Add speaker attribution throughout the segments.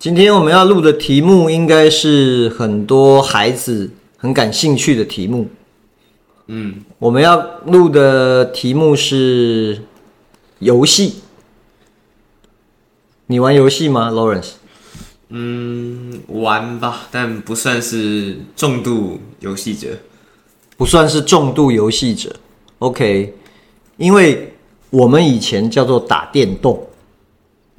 Speaker 1: 今天我们要录的题目，应该是很多孩子很感兴趣的题目。嗯，我们要录的题目是。游戏，你玩游戏吗，Lawrence？
Speaker 2: 嗯，玩吧，但不算是重度游戏者，
Speaker 1: 不算是重度游戏者。OK，因为我们以前叫做打电动，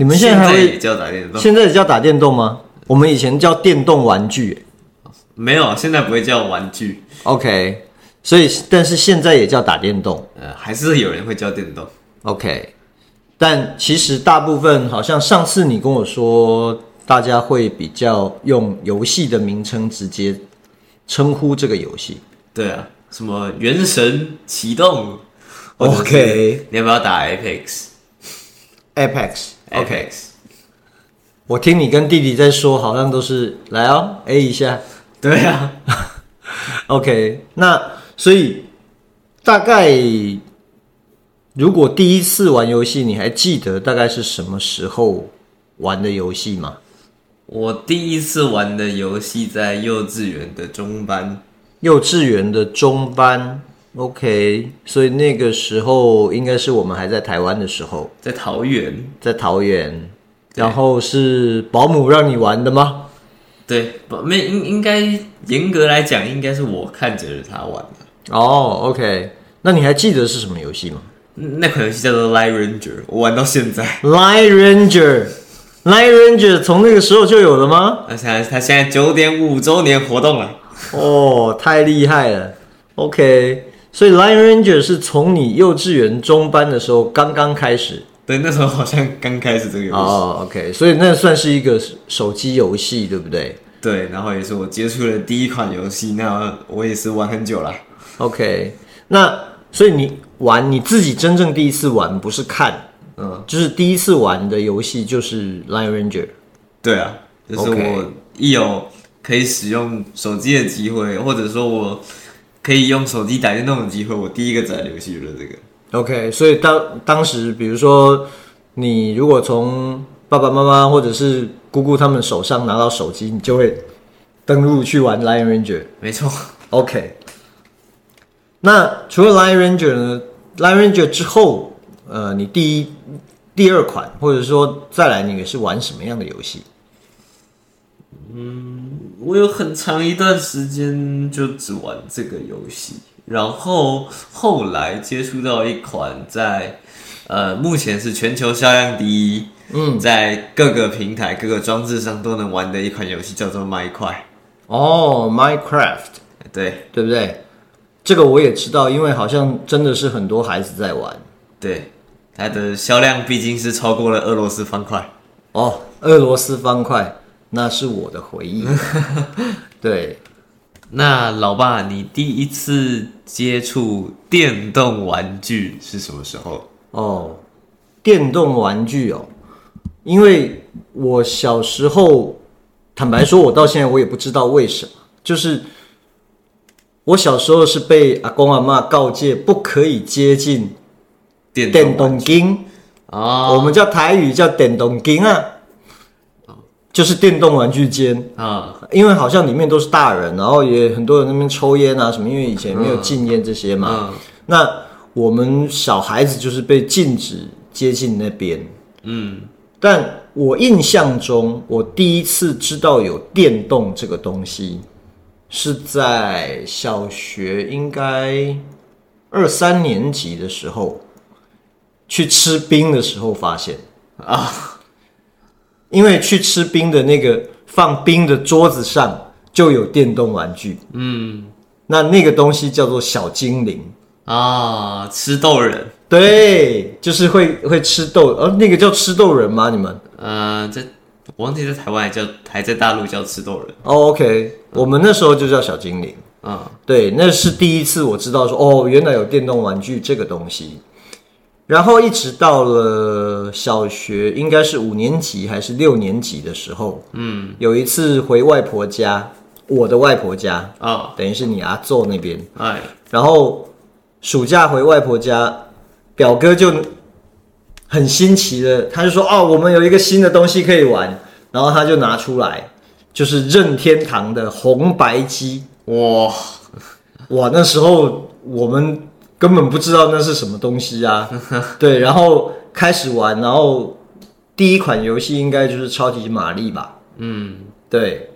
Speaker 1: 你们现在还会
Speaker 2: 也叫打电动？
Speaker 1: 现在也叫打电动吗？我们以前叫电动玩具，
Speaker 2: 没有，现在不会叫玩具。
Speaker 1: OK，所以但是现在也叫打电动，
Speaker 2: 呃，还是有人会叫电动。
Speaker 1: OK，但其实大部分好像上次你跟我说，大家会比较用游戏的名称直接称呼这个游戏。
Speaker 2: 对啊，什么《原神》启动
Speaker 1: ？OK，
Speaker 2: 你要不要打 Apex？Apex，OK。
Speaker 1: 我听你跟弟弟在说，好像都是来哦，A 一下。
Speaker 2: 对啊，
Speaker 1: OK，那所以大概。如果第一次玩游戏，你还记得大概是什么时候玩的游戏吗？
Speaker 2: 我第一次玩的游戏在幼稚园的中班。
Speaker 1: 幼稚园的中班，OK，所以那个时候应该是我们还在台湾的时候，
Speaker 2: 在桃园，
Speaker 1: 在桃园，然后是保姆让你玩的吗？
Speaker 2: 对，没应应该严格来讲，应该是我看着他玩的。
Speaker 1: 哦，OK，那你还记得是什么游戏吗？
Speaker 2: 那款游戏叫做《Light Ranger》，我玩到现在。
Speaker 1: Light Ranger，Light Ranger 从那个时候就有了吗？
Speaker 2: 他现在他现在九点五周年活动了。
Speaker 1: 哦，太厉害了。OK，所以 Light Ranger 是从你幼稚园中班的时候刚刚开始。
Speaker 2: 对，那时候好像刚开始这个游戏。
Speaker 1: 哦，OK，所以那算是一个手机游戏，对不对？
Speaker 2: 对，然后也是我接触的第一款游戏，那我也是玩很久了。
Speaker 1: OK，那所以你。玩你自己真正第一次玩不是看，嗯，就是第一次玩的游戏就是《Light Ranger》。
Speaker 2: 对啊，就是我一有可以使用手机的机会或者说我可以用手机打电动的机会，我第一个载的游戏就是这个。
Speaker 1: OK，所以当当时，比如说你如果从爸爸妈妈或者是姑姑他们手上拿到手机，你就会登录去玩《Lion Ranger》。
Speaker 2: 没错。
Speaker 1: OK，那除了《Lion Ranger》呢 Lion Ranger 之后，呃，你第一、第二款，或者说再来，你是玩什么样的游戏？
Speaker 2: 嗯，我有很长一段时间就只玩这个游戏，然后后来接触到一款在呃目前是全球销量第一，嗯，在各个平台、各个装置上都能玩的一款游戏，叫做麦块。
Speaker 1: 哦，Minecraft，
Speaker 2: 对，
Speaker 1: 对不对？这个我也知道，因为好像真的是很多孩子在玩。
Speaker 2: 对，它的销量毕竟是超过了俄罗斯方块。
Speaker 1: 哦，俄罗斯方块，那是我的回忆。对，
Speaker 2: 那老爸，你第一次接触电动玩具是什么时候？
Speaker 1: 哦，电动玩具哦，因为我小时候，坦白说，我到现在我也不知道为什么，就是。我小时候是被阿公阿妈告诫不可以接近电动机啊，我们叫台语叫电动机啊，就是电动玩具间啊，因为好像里面都是大人，然后也很多人那边抽烟啊什么，因为以前没有禁烟这些嘛。那我们小孩子就是被禁止接近那边。嗯，但我印象中，我第一次知道有电动这个东西。是在小学应该二三年级的时候，去吃冰的时候发现啊，因为去吃冰的那个放冰的桌子上就有电动玩具。
Speaker 2: 嗯，
Speaker 1: 那那个东西叫做小精灵
Speaker 2: 啊，吃豆人。
Speaker 1: 对，就是会会吃豆，呃，那个叫吃豆人吗？你们？
Speaker 2: 呃，在我忘记在台湾还叫还在大陆叫吃豆人。
Speaker 1: 哦，OK，我们那时候就叫小精灵。
Speaker 2: 啊，
Speaker 1: 对，那是第一次我知道说，哦，原来有电动玩具这个东西。然后一直到了小学，应该是五年级还是六年级的时候，嗯，有一次回外婆家，我的外婆家啊，哦，等于是你阿祖那边，
Speaker 2: 哎，
Speaker 1: 然后暑假回外婆家，表哥就很新奇的，他就说，哦，我们有一个新的东西可以玩，然后他就拿出来，就是任天堂的红白机，哇。哇，那时候我们。根本不知道那是什么东西啊！对，然后开始玩，然后第一款游戏应该就是超级玛丽吧？嗯，对。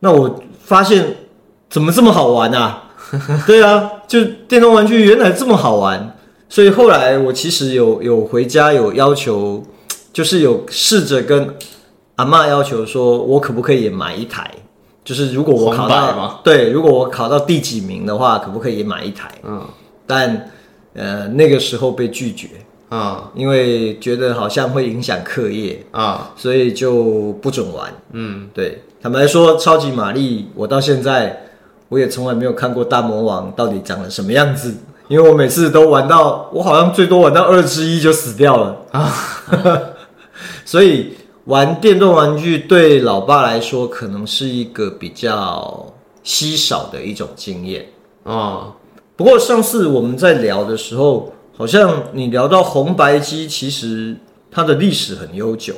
Speaker 1: 那我发现怎么这么好玩啊？对啊，就电动玩具原来这么好玩，所以后来我其实有有回家有要求，就是有试着跟阿妈要求说，我可不可以也买一台？就是如果我考到对，如果我考到第几名的话，可不可以也买一台？嗯。但，呃，那个时候被拒绝。啊，因为觉得好像会影响课业。啊，所以就不准玩。嗯，对，坦白说，超级玛丽，我到现在我也从来没有看过大魔王到底长了什么样子，因为我每次都玩到，我好像最多玩到二之一就死掉了。啊，所以玩电动玩具对老爸来说，可能是一个比较稀少的一种经验。啊。不过上次我们在聊的时候，好像你聊到红白机，其实它的历史很悠久。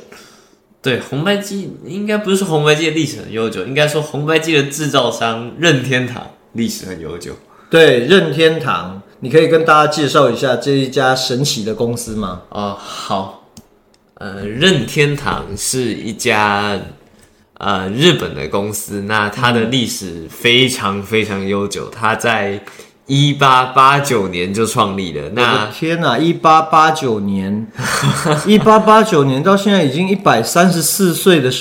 Speaker 2: 对，红白机应该不是说红白机的历史很悠久，应该说红白机的制造商任天堂历史很悠久。
Speaker 1: 对，任天堂，你可以跟大家介绍一下这一家神奇的公司吗？
Speaker 2: 哦，好，呃，任天堂是一家呃日本的公司，那它的历史非常非常悠久，它在。一八八九年就创立了，那
Speaker 1: 天哪！一八八九年，一八八九年到现在已经一百三十四岁的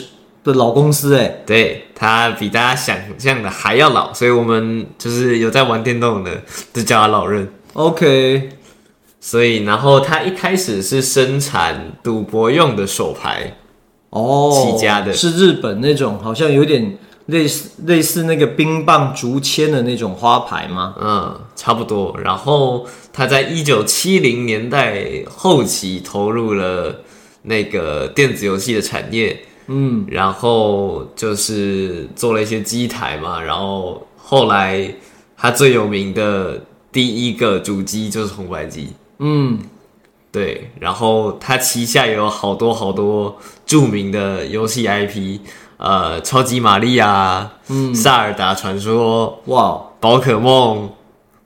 Speaker 1: 的老公司哎，
Speaker 2: 对，他比大家想象的还要老，所以我们就是有在玩电动的，就叫他老任。
Speaker 1: OK，
Speaker 2: 所以然后他一开始是生产赌博用的手牌
Speaker 1: 哦
Speaker 2: 起家的，
Speaker 1: 是日本那种好像有点。类似类似那个冰棒竹签的那种花牌吗？
Speaker 2: 嗯，差不多。然后他在一九七零年代后期投入了那个电子游戏的产业，嗯，然后就是做了一些机台嘛。然后后来他最有名的第一个主机就是红白机，嗯，对。然后他旗下有好多好多著名的游戏 IP。呃，超级玛丽啊，嗯，萨尔达传说，哇，宝可梦，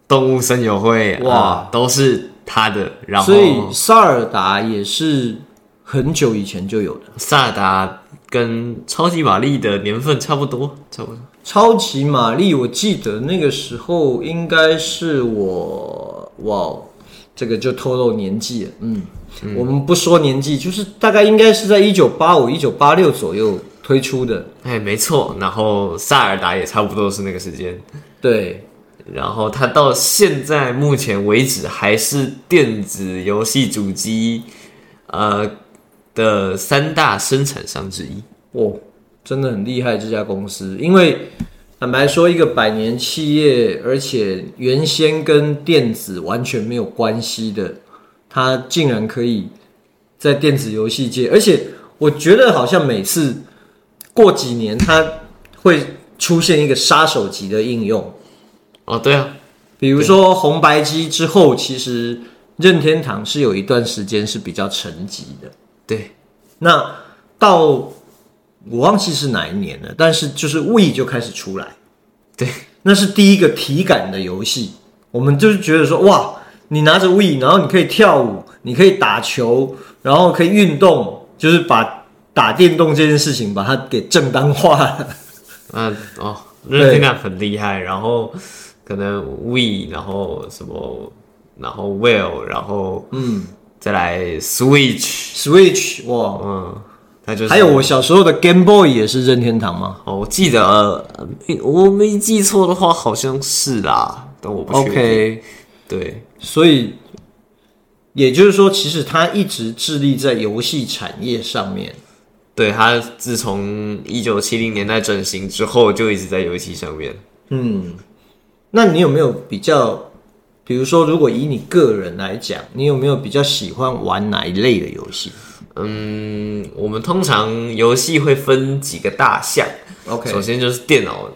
Speaker 2: 动物森友会，哇，呃，都是他的。然后，
Speaker 1: 所以萨尔达也是很久以前就有的。
Speaker 2: 萨尔达跟超级玛丽的年份差不多，差不多。
Speaker 1: 超级玛丽，我记得那个时候应该是我，哇，这个就透露年纪了。嗯，嗯，我们不说年纪，就是大概应该是在一九八五、一九八六左右。推出的，
Speaker 2: 哎，没错，然后萨尔达也差不多是那个时间，
Speaker 1: 对，
Speaker 2: 然后它到现在目前为止还是电子游戏主机，呃的三大生产商之一，
Speaker 1: 哦，真的很厉害这家公司，因为坦白说，一个百年企业，而且原先跟电子完全没有关系的，它竟然可以在电子游戏界，而且我觉得好像每次。过几年，它会出现一个杀手级的应用。
Speaker 2: 哦，对啊，
Speaker 1: 比如说红白机之后，其实任天堂是有一段时间是比较沉寂的。
Speaker 2: 对，
Speaker 1: 那到我忘记是哪一年了，但是就是 Wii 就开始出来。
Speaker 2: 对，
Speaker 1: 那是第一个体感的游戏。我们就是觉得说，哇，你拿着 Wii，然后你可以跳舞，你可以打球，然后可以运动，就是把。打电动这件事情，把它给正当化了。
Speaker 2: 嗯哦，任天堂很厉害，然后可能 Wii，然后什么，然后 Well，然后嗯，再来 Switch，Switch，
Speaker 1: 哇，嗯，
Speaker 2: 它就是。
Speaker 1: 还有我小时候的 Game Boy 也是任天堂吗？
Speaker 2: 哦，我记得、呃、我没记错的话，好像是啦，但我不确定。Okay, 对，
Speaker 1: 所以也就是说，其实它一直致力在游戏产业上面。
Speaker 2: 对，他自从一九七零年代转型之后，就一直在游戏上面。
Speaker 1: 嗯，那你有没有比较？比如说，如果以你个人来讲，你有没有比较喜欢玩哪一类的游戏？
Speaker 2: 嗯，我们通常游戏会分几个大项。OK，首先就是电脑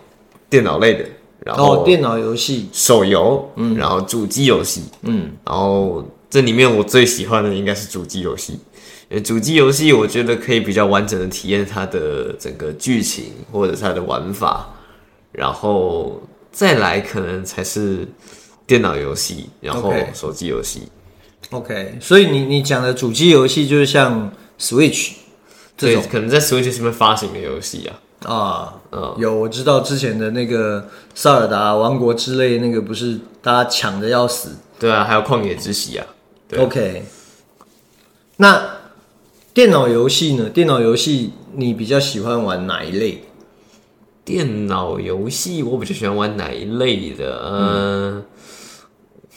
Speaker 2: 电脑类的，然后
Speaker 1: 电脑游戏、
Speaker 2: 手游，嗯，然后主机游戏，嗯，然后这里面我最喜欢的应该是主机游戏。主机游戏我觉得可以比较完整的体验它的整个剧情或者它的玩法，然后再来可能才是。电脑游戏，然后手机游戏。
Speaker 1: OK，所以你你讲的主机游戏就是像 Switch 这
Speaker 2: 种，可能在 Switch 上面发行的游戏啊。
Speaker 1: 啊，嗯，有我知道之前的那个《塞尔达王国》之类，那个不是大家抢的要死。
Speaker 2: 对啊，还有《旷野之息》啊。对啊。
Speaker 1: OK，那电脑游戏呢？电脑游戏你比较喜欢玩哪一类？
Speaker 2: 电脑游戏我比较喜欢玩哪一类的？嗯。嗯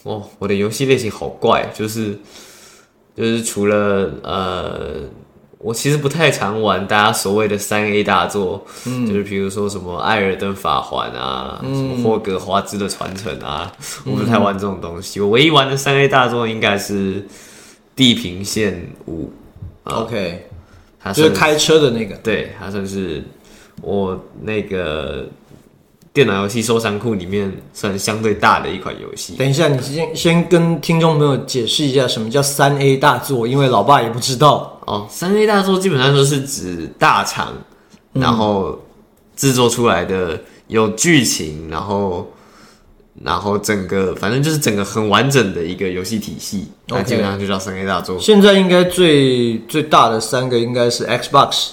Speaker 2: 哦，我的游戏类型好怪，就是就是除了呃，我其实不太常玩大家所谓的三 A 大作，嗯，就是比如说什么《艾尔登法环》啊，嗯，什么《霍格华兹的传承》啊，嗯，我不太玩这种东西。我唯一玩的三 A 大作应该是《地平线五》呃。
Speaker 1: OK，他是就是开车的那个，
Speaker 2: 对，它算是我那个。电脑游戏收藏库里面算相对大的一款游戏。
Speaker 1: 等一下，你先先跟听众朋友解释一下什么叫三 A 大作，因为老爸也不知道
Speaker 2: 哦。三 A 大作基本上都是指大厂，然后制作出来的有剧情，然后然后整个反正就是整个很完整的一个游戏体系，那基本上就叫三 A 大作。
Speaker 1: 现在应该最最大的三个应该是 Xbox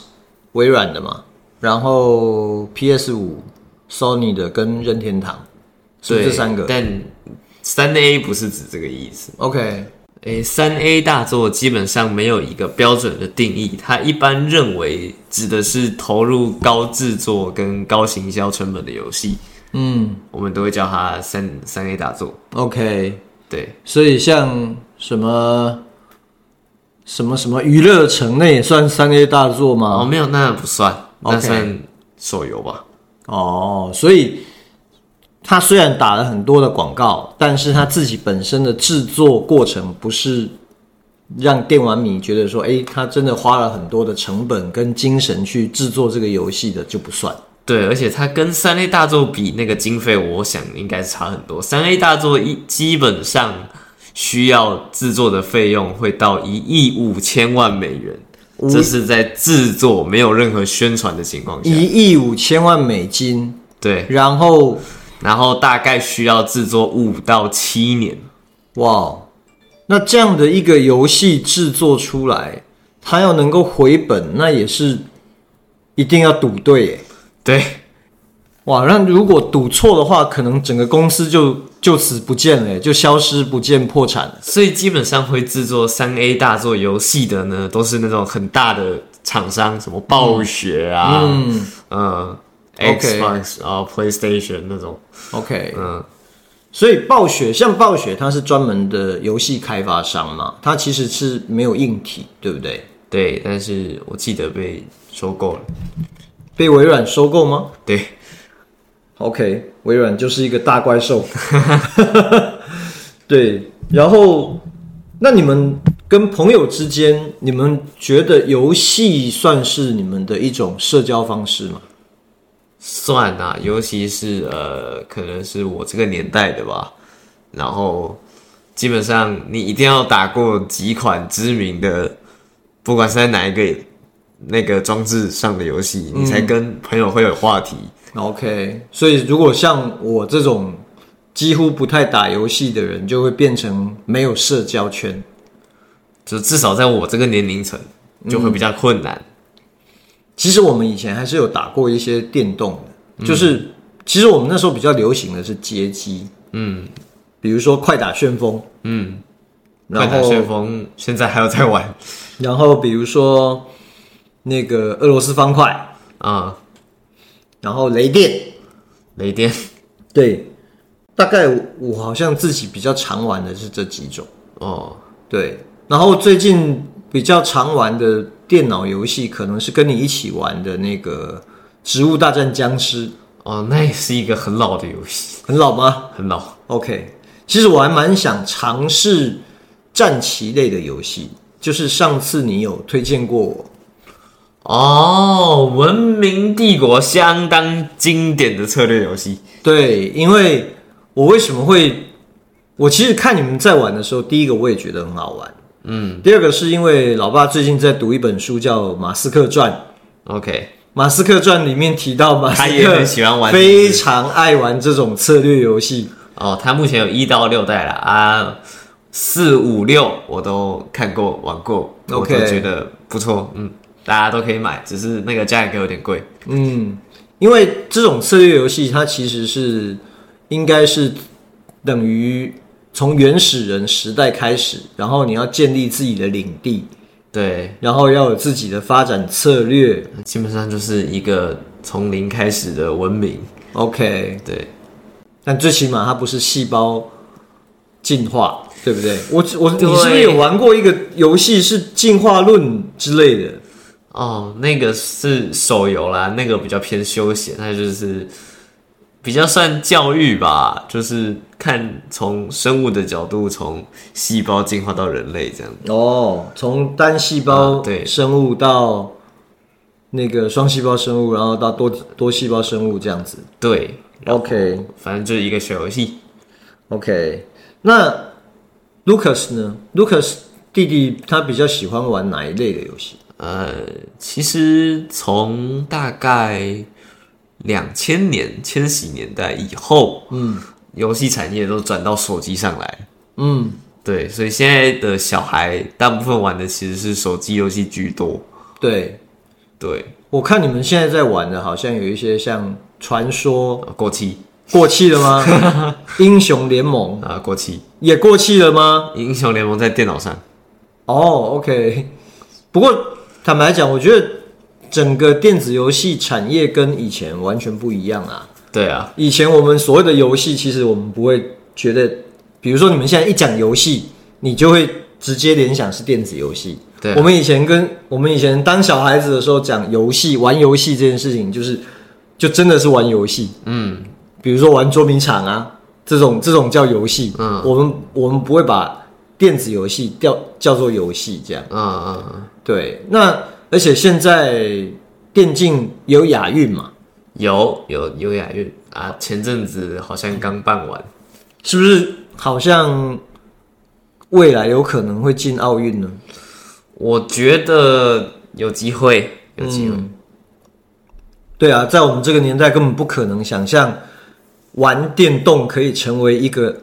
Speaker 1: 微软的嘛，然后 PS 五。Sony 的跟任天堂，是这三个，
Speaker 2: 但三 A 不是指这个意思。
Speaker 1: OK，
Speaker 2: 诶，三 A 大作基本上没有一个标准的定义，它一般认为指的是投入高制作跟高行销成本的游戏。嗯，我们都会叫它三三 A 大作。
Speaker 1: OK，
Speaker 2: 对，
Speaker 1: 所以像什么什么什么娱乐城，那也算三 A 大作吗？
Speaker 2: 哦，没有，那不算.那算手游吧。
Speaker 1: 哦，所以他虽然打了很多的广告，但是他自己本身的制作过程不是让电玩迷觉得说，哎，他真的花了很多的成本跟精神去制作这个游戏的就不算。
Speaker 2: 对，而且它跟三 A 大作比，那个经费我想应该是差很多。三 A 大作一基本上需要制作的费用会到一亿五千万美元。这是在制作没有任何宣传的情况下，
Speaker 1: 一亿五千万美金，
Speaker 2: 对，
Speaker 1: 然后
Speaker 2: 然后大概需要制作五到七年，
Speaker 1: 哇，那这样的一个游戏制作出来，它要能够回本，那也是一定要赌对耶，
Speaker 2: 对。
Speaker 1: 哇，那如果赌错的话，可能整个公司就就此不见了，就消失不见、破产了。
Speaker 2: 所以基本上会制作三 A 大作游戏的呢，都是那种很大的厂商，什么暴雪啊，嗯，嗯，Xbox 啊，PlayStation 那种。
Speaker 1: OK，嗯，所以暴雪像暴雪，它是专门的游戏开发商嘛，它其实是没有硬体，对不对？
Speaker 2: 对，但是我记得被收购了，
Speaker 1: 被微软收购吗？
Speaker 2: 对。
Speaker 1: OK，微软就是一个大怪兽。对，然后那你们跟朋友之间，你们觉得游戏算是你们的一种社交方式吗？
Speaker 2: 算啊，尤其是呃，可能是我这个年代的吧。然后基本上你一定要打过几款知名的，不管是在哪一个那个装置上的游戏，你才跟朋友会有话题。
Speaker 1: OK，所以如果像我这种几乎不太打游戏的人，就会变成没有社交圈，
Speaker 2: 就至少在我这个年龄层就会比较困难。
Speaker 1: 嗯。其实我们以前还是有打过一些电动的，就是其实我们那时候比较流行的是街机，嗯，比如说快打旋风，
Speaker 2: 嗯，快打旋风现在还有在玩，
Speaker 1: 然后比如说。那个俄罗斯方块
Speaker 2: 啊，
Speaker 1: 然后雷电，
Speaker 2: 雷电，
Speaker 1: 对，大概我好像自己比较常玩的是这几种
Speaker 2: 哦，
Speaker 1: 对，然后最近比较常玩的电脑游戏，可能是跟你一起玩的那个《植物大战僵尸》
Speaker 2: 哦，那也是一个很老的游戏，
Speaker 1: 很老吗？
Speaker 2: 很老。
Speaker 1: OK，其实我还蛮想尝试战棋类的游戏，就是上次你有推荐过我。
Speaker 2: 哦，文明帝国相当经典的策略游戏。
Speaker 1: 对，因为我为什么会，我其实看你们在玩的时候，第一个我也觉得很好玩，嗯，第二个是因为老爸最近在读一本书叫《马斯克传》
Speaker 2: ，OK，《
Speaker 1: 马斯克传》里面提到马斯克
Speaker 2: 他也很喜欢玩，
Speaker 1: 非常爱玩这种策略游戏。
Speaker 2: 哦，他目前有一到六代了啊，四五六我都看过玩过，OK，我都觉得不错，嗯。大家都可以买，只是那个价格有点贵。
Speaker 1: 嗯，因为这种策略游戏，它其实是应该是等于从原始人时代开始，然后你要建立自己的领地，
Speaker 2: 对，
Speaker 1: 然后要有自己的发展策略，
Speaker 2: 基本上就是一个从零开始的文明。
Speaker 1: OK，
Speaker 2: 对，
Speaker 1: 但最起码它不是细胞进化，对不对？我我你是不是有玩过一个游戏是进化论之类的？
Speaker 2: 哦，那个是手游啦，那个比较偏休闲，它就是比较算教育吧，就是看从生物的角度，从细胞进化到人类这样。
Speaker 1: 哦，从单细胞对生物到那个双细胞生物，然后到多多细胞生物这样子。
Speaker 2: 对
Speaker 1: ，OK，
Speaker 2: 反正就是一个小游戏。
Speaker 1: OK，那 Lucas 呢？Lucas 弟弟他比较喜欢玩哪一类的游戏？
Speaker 2: 呃，其实从大概两千年、千禧年代以后，嗯，游戏产业都转到手机上来，嗯，对，所以现在的小孩大部分玩的其实是手机游戏居多。
Speaker 1: 对，
Speaker 2: 对，
Speaker 1: 我看你们现在在玩的，好像有一些像传说
Speaker 2: 过期，
Speaker 1: 过气了吗？英雄联盟
Speaker 2: 啊，过气
Speaker 1: 也过气了吗？
Speaker 2: 英雄联盟在电脑上。
Speaker 1: 哦，OK，不过。坦白讲，我觉得整个电子游戏产业跟以前完全不一样啊。
Speaker 2: 对啊，
Speaker 1: 以前我们所谓的游戏，其实我们不会觉得，比如说你们现在一讲游戏，你就会直接联想是电子游戏。
Speaker 2: 对啊，
Speaker 1: 我们以前跟我们以前当小孩子的时候讲游戏、玩游戏这件事情，就是就真的是玩游戏。嗯，比如说玩捉迷藏啊，这种这种叫游戏。嗯，我们我们不会把电子游戏叫叫做游戏这样。嗯嗯嗯。对，那而且现在电竞有亚运嘛？
Speaker 2: 有有有亚运啊！前阵子好像刚办完，
Speaker 1: 是不是？好像未来有可能会进奥运呢？
Speaker 2: 我觉得有机会，有机会。嗯。
Speaker 1: 对啊，在我们这个年代，根本不可能想象玩电动可以成为一个。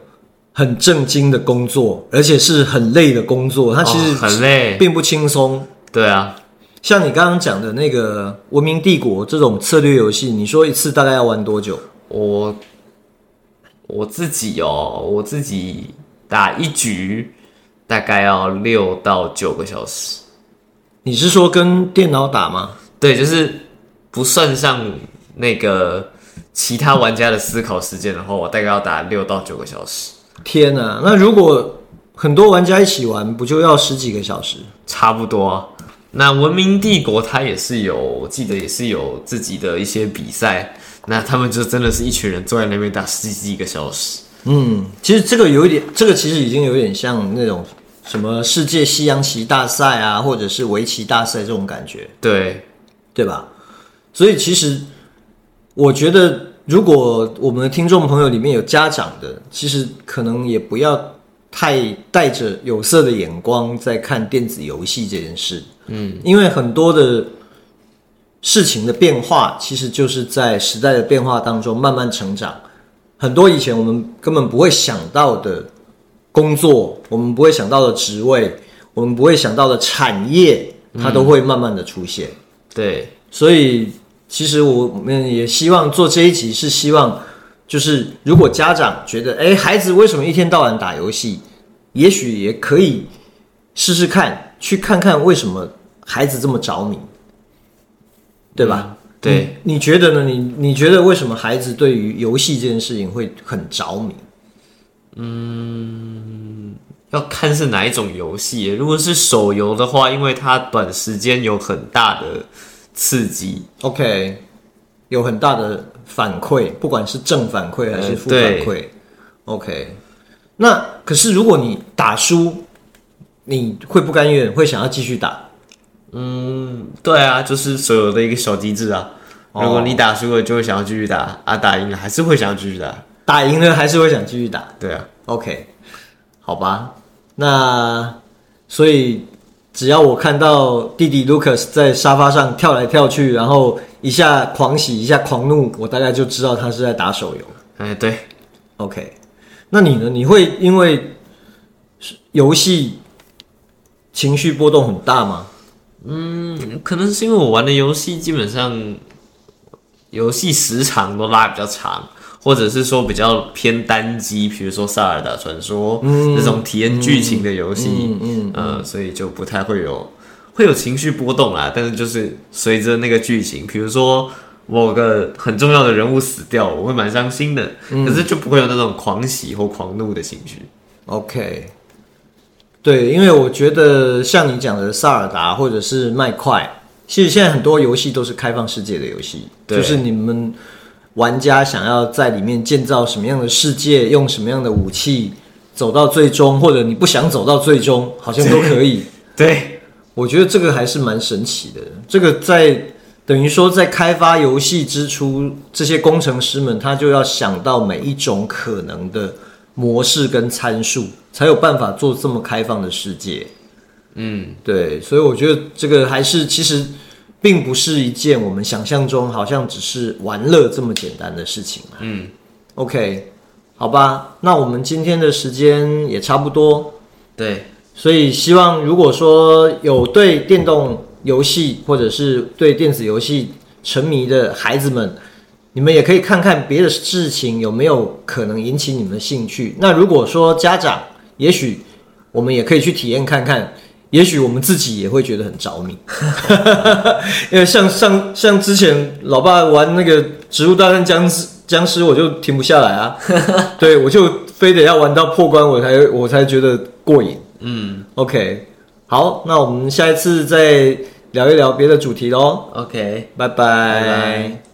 Speaker 1: 很正经的工作，而且是很累的工作。它其实
Speaker 2: 很累，
Speaker 1: 并不轻松。
Speaker 2: 对啊，
Speaker 1: 像你刚刚讲的那个《文明帝国》这种策略游戏，你说一次大概要玩多久？
Speaker 2: 我我自己哦，我自己打一局大概要六到九个小时。
Speaker 1: 你是说跟电脑打吗？
Speaker 2: 对，就是不算上那个其他玩家的思考时间的话，我大概要打六到九个小时。
Speaker 1: 天呐，那如果很多玩家一起玩，不就要十几个小时？
Speaker 2: 差不多啊。那文明帝国它也是有，我记得也是有自己的一些比赛。那他们就真的是一群人坐在那边打十几个小时。
Speaker 1: 嗯，其实这个有一点，这个其实已经有点像那种什么世界西洋棋大赛啊，或者是围棋大赛这种感觉。
Speaker 2: 对，
Speaker 1: 对吧？所以其实我觉得。如果我们的听众朋友里面有家长的，其实可能也不要太带着有色的眼光在看电子游戏这件事，嗯，因为很多的事情的变化，其实就是在时代的变化当中慢慢成长。很多以前我们根本不会想到的工作，我们不会想到的职位，我们不会想到的产业，它都会慢慢的出现。嗯，
Speaker 2: 对，
Speaker 1: 所以。其实我们也希望做这一集，是希望就是如果家长觉得，哎，孩子为什么一天到晚打游戏，也许也可以试试看，去看看为什么孩子这么着迷。对吧？
Speaker 2: 嗯、对
Speaker 1: 你，你觉得呢？你你觉得为什么孩子对于游戏这件事情会很着迷？
Speaker 2: 嗯，要看是哪一种游戏。如果是手游的话，因为它短时间有很大的刺激
Speaker 1: ，OK，有很大的反馈，不管是正反馈还是负反馈、呃、，OK。那可是如果你打输，你会不甘愿，会想要继续打？
Speaker 2: 嗯，对啊，就是所有的一个小机制啊。如果你打输了，就会想要继续打啊；打赢了，还是会想要继续打。
Speaker 1: 打赢了还是会想继续打，
Speaker 2: 对啊
Speaker 1: ，OK，好吧，那所以只要我看到弟弟 Lucas 在沙发上跳来跳去，然后一下狂喜一下狂怒，我大概就知道他是在打手游。
Speaker 2: 哎，对
Speaker 1: ，OK，那你呢？你会因为游戏情绪波动很大吗？
Speaker 2: 嗯，可能是因为我玩的游戏基本上游戏时长都拉比较长。或者是说比较偏单机，比如说《萨尔达传说》嗯，这种体验剧情的游戏，嗯，嗯，嗯呃，所以就不太会有会有情绪波动啦。但是就是随着那个剧情，比如说某个很重要的人物死掉，我会蛮伤心的，嗯，可是就不会有那种狂喜或狂怒的情绪。
Speaker 1: OK，对，因为我觉得像你讲的《萨尔达》或者是《麦块》，其实现在很多游戏都是开放世界的游戏，就是你们。玩家想要在里面建造什么样的世界，用什么样的武器走到最终，或者你不想走到最终，好像都可以。
Speaker 2: 对，
Speaker 1: 我觉得这个还是蛮神奇的。这个在等于说，在开发游戏之初，这些工程师们他就要想到每一种可能的模式跟参数，才有办法做这么开放的世界。嗯，对，所以我觉得这个还是其实。并不是一件我们想象中好像只是玩乐这么简单的事情。嗯，OK，好吧，那我们今天的时间也差不多。
Speaker 2: 对，
Speaker 1: 所以希望如果说有对电动游戏或者是对电子游戏沉迷的孩子们，你们也可以看看别的事情有没有可能引起你们的兴趣。那如果说家长，也许我们也可以去体验看看。也许我们自己也会觉得很着迷，因为像像像之前老爸玩那个《植物大战僵尸》，僵尸我就停不下来啊，对，我就非得要玩到破关，我才我才觉得过瘾。嗯，OK，好，那我们下一次再聊一聊别的主题喽。
Speaker 2: OK，
Speaker 1: 拜拜。